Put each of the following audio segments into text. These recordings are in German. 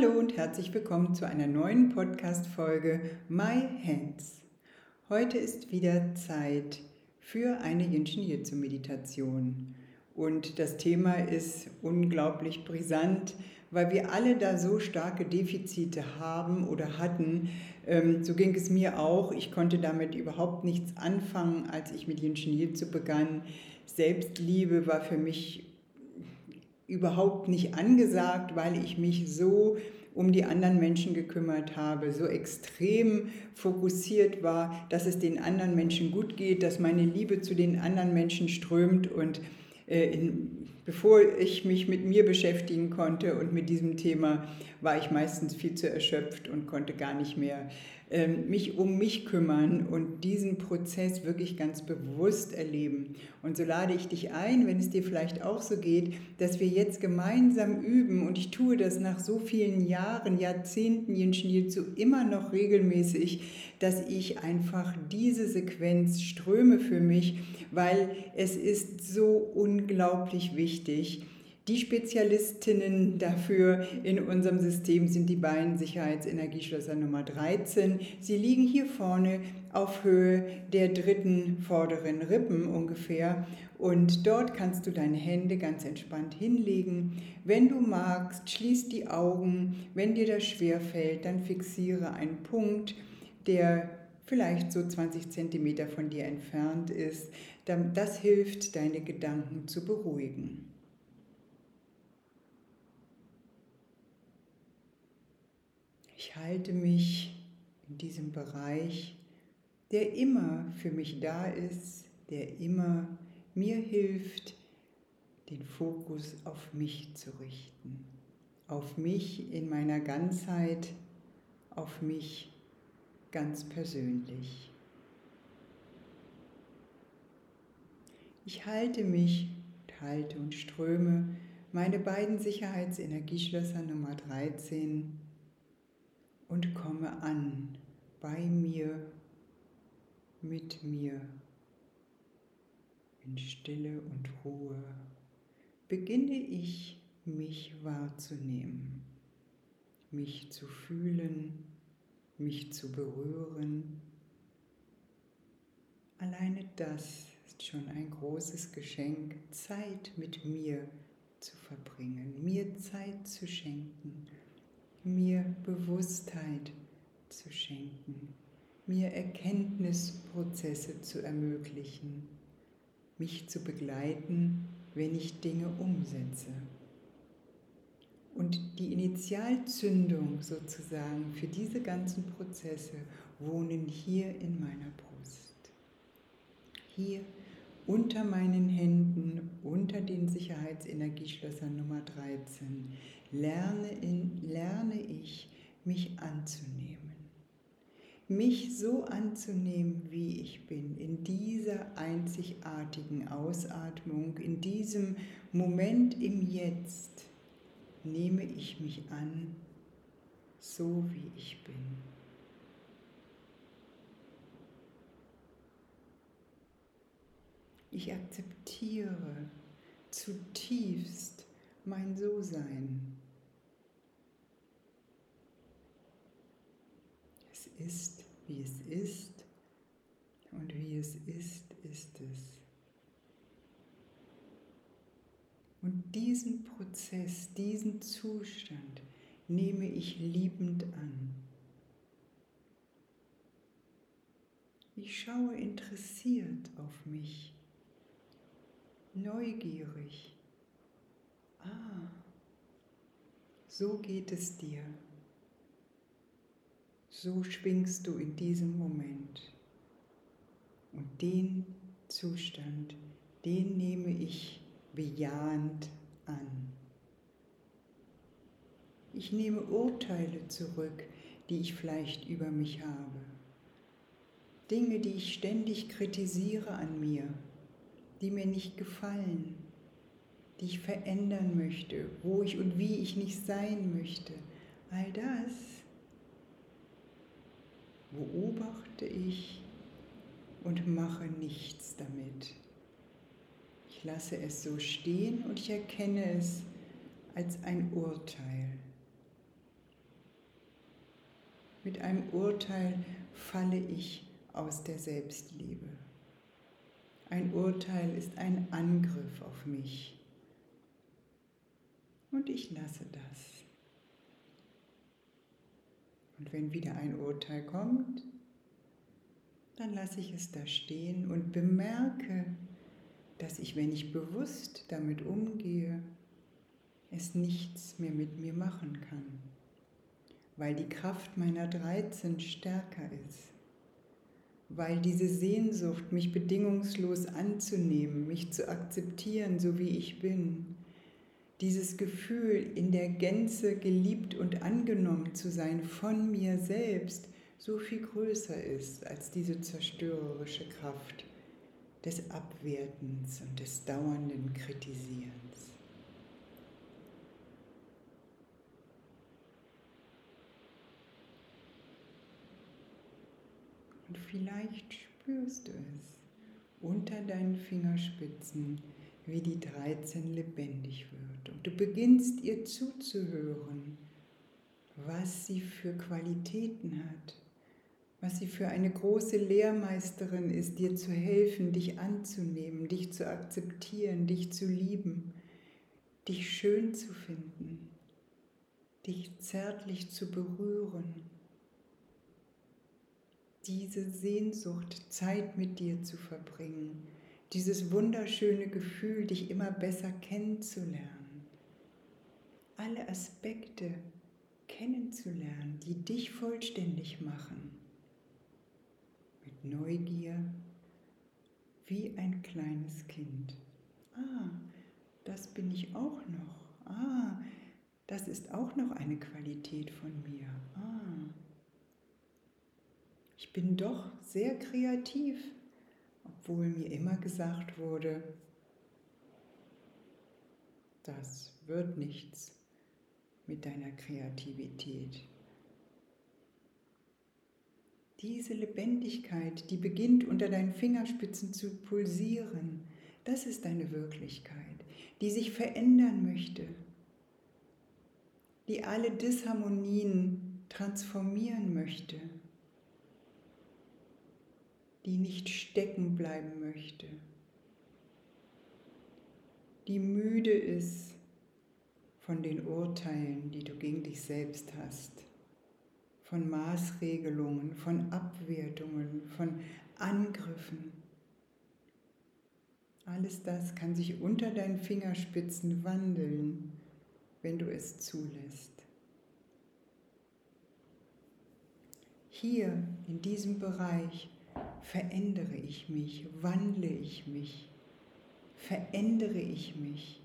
Hallo und herzlich willkommen zu einer neuen Podcast-Folge My Hands. Heute ist wieder Zeit für eine Jinshin Jitsu Meditation. Und das Thema ist unglaublich brisant, weil wir alle da so starke Defizite haben oder hatten. Ähm, so ging es mir auch. Ich konnte damit überhaupt nichts anfangen, als ich mit Jinshin Jitsu begann. Selbstliebe war für mich überhaupt nicht angesagt, weil ich mich so um die anderen Menschen gekümmert habe, so extrem fokussiert war, dass es den anderen Menschen gut geht, dass meine Liebe zu den anderen Menschen strömt. Und äh, in, bevor ich mich mit mir beschäftigen konnte und mit diesem Thema, war ich meistens viel zu erschöpft und konnte gar nicht mehr mich um mich kümmern und diesen Prozess wirklich ganz bewusst erleben. Und so lade ich dich ein, wenn es dir vielleicht auch so geht, dass wir jetzt gemeinsam üben und ich tue das nach so vielen Jahren, Jahrzehnten Jinshin Jitsu immer noch regelmäßig, dass ich einfach diese Sequenz ströme für mich, weil es ist so unglaublich wichtig, die Spezialistinnen dafür in unserem System sind die beiden Sicherheitsenergieschlösser Nummer 13. Sie liegen hier vorne auf Höhe der dritten vorderen Rippen ungefähr und dort kannst du deine Hände ganz entspannt hinlegen. Wenn du magst, schließ die Augen. Wenn dir das schwer fällt, dann fixiere einen Punkt, der vielleicht so 20 Zentimeter von dir entfernt ist. Das hilft, deine Gedanken zu beruhigen. Ich halte mich in diesem Bereich, der immer für mich da ist, der immer mir hilft, den Fokus auf mich zu richten, auf mich in meiner Ganzheit, auf mich ganz persönlich. Ich halte mich, halte und ströme meine beiden Sicherheitsenergieschlösser Nummer 13 und komme an bei mir, mit mir, in Stille und Ruhe. Beginne ich mich wahrzunehmen, mich zu fühlen, mich zu berühren. Alleine das ist schon ein großes Geschenk, Zeit mit mir zu verbringen, mir Zeit zu schenken mir Bewusstheit zu schenken, mir Erkenntnisprozesse zu ermöglichen, mich zu begleiten, wenn ich Dinge umsetze. Und die Initialzündung sozusagen für diese ganzen Prozesse wohnen hier in meiner Brust. Hier unter meinen Händen, unter den Sicherheitsenergieschlössern Nummer 13, lerne, in, lerne ich, mich anzunehmen. Mich so anzunehmen, wie ich bin, in dieser einzigartigen Ausatmung, in diesem Moment im Jetzt, nehme ich mich an, so wie ich bin. Ich akzeptiere zutiefst mein So-Sein. Es ist, wie es ist und wie es ist, ist es. Und diesen Prozess, diesen Zustand nehme ich liebend an. Ich schaue interessiert auf mich neugierig. Ah, so geht es dir. So schwingst du in diesem Moment. Und den Zustand, den nehme ich bejahend an. Ich nehme Urteile zurück, die ich vielleicht über mich habe. Dinge, die ich ständig kritisiere an mir, die mir nicht gefallen, die ich verändern möchte, wo ich und wie ich nicht sein möchte. All das beobachte ich und mache nichts damit. Ich lasse es so stehen und ich erkenne es als ein Urteil. Mit einem Urteil falle ich aus der Selbstliebe. Ein Urteil ist ein Angriff auf mich. Und ich lasse das. Und wenn wieder ein Urteil kommt, dann lasse ich es da stehen und bemerke, dass ich, wenn ich bewusst damit umgehe, es nichts mehr mit mir machen kann, weil die Kraft meiner 13 stärker ist, weil diese Sehnsucht, mich bedingungslos anzunehmen, mich zu akzeptieren, so wie ich bin, dieses Gefühl, in der Gänze geliebt und angenommen zu sein von mir selbst, so viel größer ist als diese zerstörerische Kraft des Abwertens und des dauernden Kritisierens. Und vielleicht spürst du es unter deinen Fingerspitzen, wie die 13 lebendig wird. Und du beginnst ihr zuzuhören, was sie für Qualitäten hat, was sie für eine große Lehrmeisterin ist, dir zu helfen, dich anzunehmen, dich zu akzeptieren, dich zu lieben, dich schön zu finden, dich zärtlich zu berühren diese Sehnsucht, Zeit mit dir zu verbringen, dieses wunderschöne Gefühl, dich immer besser kennenzulernen, alle Aspekte kennenzulernen, die dich vollständig machen, mit Neugier, wie ein kleines Kind. Ah, das bin ich auch noch. Ah, das ist auch noch eine Qualität von mir. Ah, bin doch sehr kreativ, obwohl mir immer gesagt wurde, das wird nichts mit deiner Kreativität. Diese Lebendigkeit, die beginnt unter deinen Fingerspitzen zu pulsieren, das ist deine Wirklichkeit, die sich verändern möchte, die alle Disharmonien transformieren möchte die nicht stecken bleiben möchte, die müde ist von den Urteilen, die du gegen dich selbst hast, von Maßregelungen, von Abwertungen, von Angriffen. Alles das kann sich unter deinen Fingerspitzen wandeln, wenn du es zulässt. Hier in diesem Bereich verändere ich mich, wandle ich mich, verändere ich mich.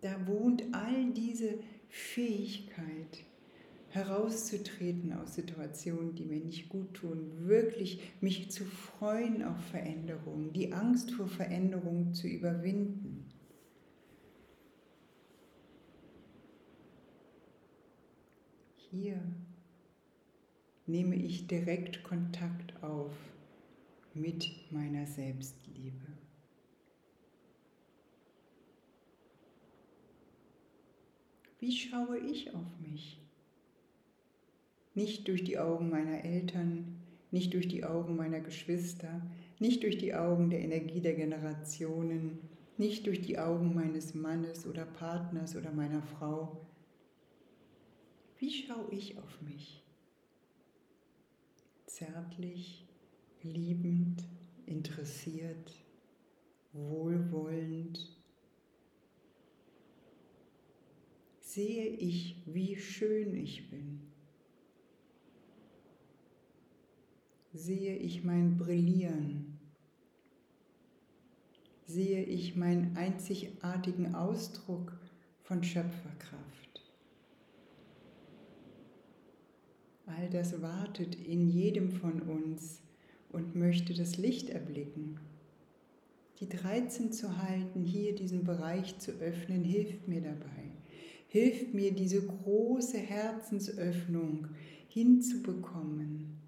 Da wohnt all diese Fähigkeit, herauszutreten aus Situationen, die mir nicht gut tun, wirklich mich zu freuen auf Veränderungen, die Angst vor Veränderungen zu überwinden. Hier nehme ich direkt Kontakt auf mit meiner Selbstliebe. Wie schaue ich auf mich? Nicht durch die Augen meiner Eltern, nicht durch die Augen meiner Geschwister, nicht durch die Augen der Energie der Generationen, nicht durch die Augen meines Mannes oder Partners oder meiner Frau. Wie schaue ich auf mich? Zärtlich, liebend, interessiert, wohlwollend. Sehe ich, wie schön ich bin. Sehe ich mein Brillieren. Sehe ich meinen einzigartigen Ausdruck von Schöpferkraft. All das wartet in jedem von uns und möchte das Licht erblicken. Die 13 zu halten, hier diesen Bereich zu öffnen, hilft mir dabei. Hilft mir, diese große Herzensöffnung hinzubekommen.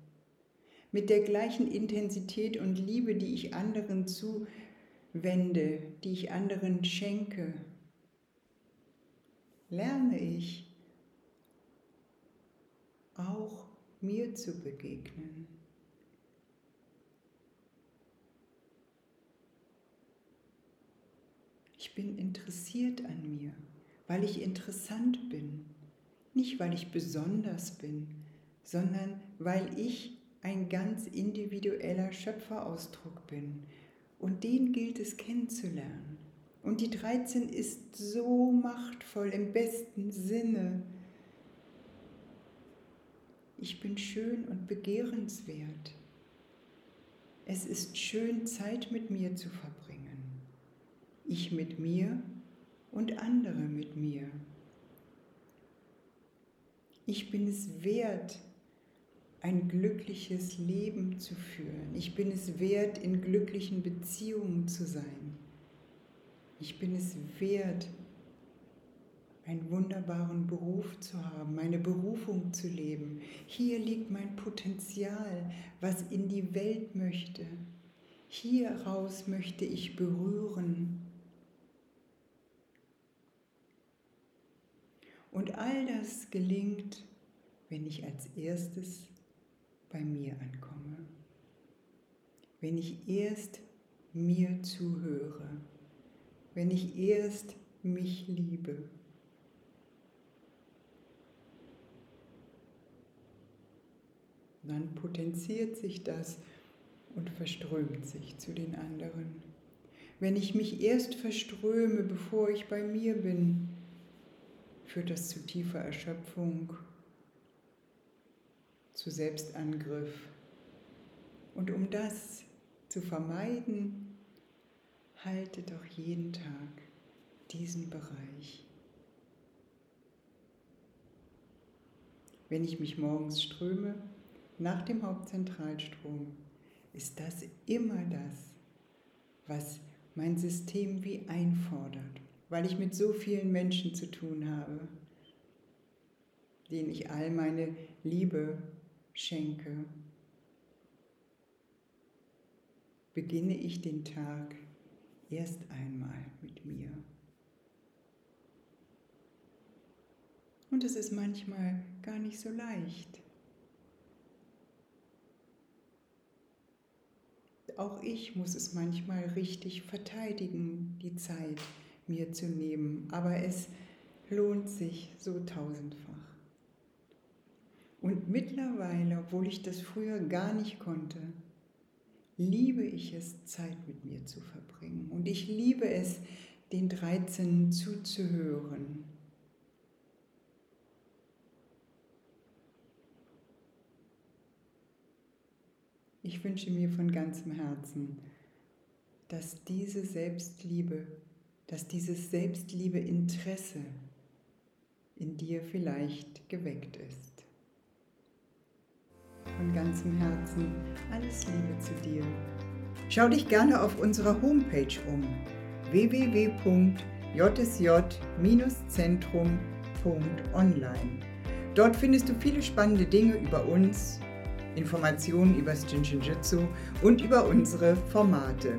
Mit der gleichen Intensität und Liebe, die ich anderen zuwende, die ich anderen schenke, lerne ich auch mir zu begegnen. Bin interessiert an mir, weil ich interessant bin. Nicht, weil ich besonders bin, sondern weil ich ein ganz individueller Schöpferausdruck bin. Und den gilt es kennenzulernen. Und die 13 ist so machtvoll im besten Sinne. Ich bin schön und begehrenswert. Es ist schön, Zeit mit mir zu verbringen ich mit mir und andere mit mir. Ich bin es wert, ein glückliches Leben zu führen. Ich bin es wert, in glücklichen Beziehungen zu sein. Ich bin es wert, einen wunderbaren Beruf zu haben, meine Berufung zu leben. Hier liegt mein Potenzial, was in die Welt möchte. Hieraus möchte ich berühren. Und all das gelingt, wenn ich als erstes bei mir ankomme. Wenn ich erst mir zuhöre. Wenn ich erst mich liebe. Dann potenziert sich das und verströmt sich zu den anderen. Wenn ich mich erst verströme, bevor ich bei mir bin, führt das zu tiefer Erschöpfung, zu Selbstangriff. Und um das zu vermeiden, halte doch jeden Tag diesen Bereich. Wenn ich mich morgens ströme, nach dem Hauptzentralstrom, ist das immer das, was mein System wie einfordert weil ich mit so vielen Menschen zu tun habe, denen ich all meine Liebe schenke, beginne ich den Tag erst einmal mit mir. Und es ist manchmal gar nicht so leicht. Auch ich muss es manchmal richtig verteidigen, die Zeit, mir zu nehmen, aber es lohnt sich so tausendfach. Und mittlerweile, obwohl ich das früher gar nicht konnte, liebe ich es, Zeit mit mir zu verbringen. Und ich liebe es, den 13 zuzuhören. Ich wünsche mir von ganzem Herzen, dass diese Selbstliebe dass dieses Selbstliebe-Interesse in dir vielleicht geweckt ist. Von ganzem Herzen alles Liebe zu dir. Schau dich gerne auf unserer Homepage um www.jsj-zentrum.online. Dort findest du viele spannende Dinge über uns, Informationen über das Jinshinjutsu und über unsere Formate.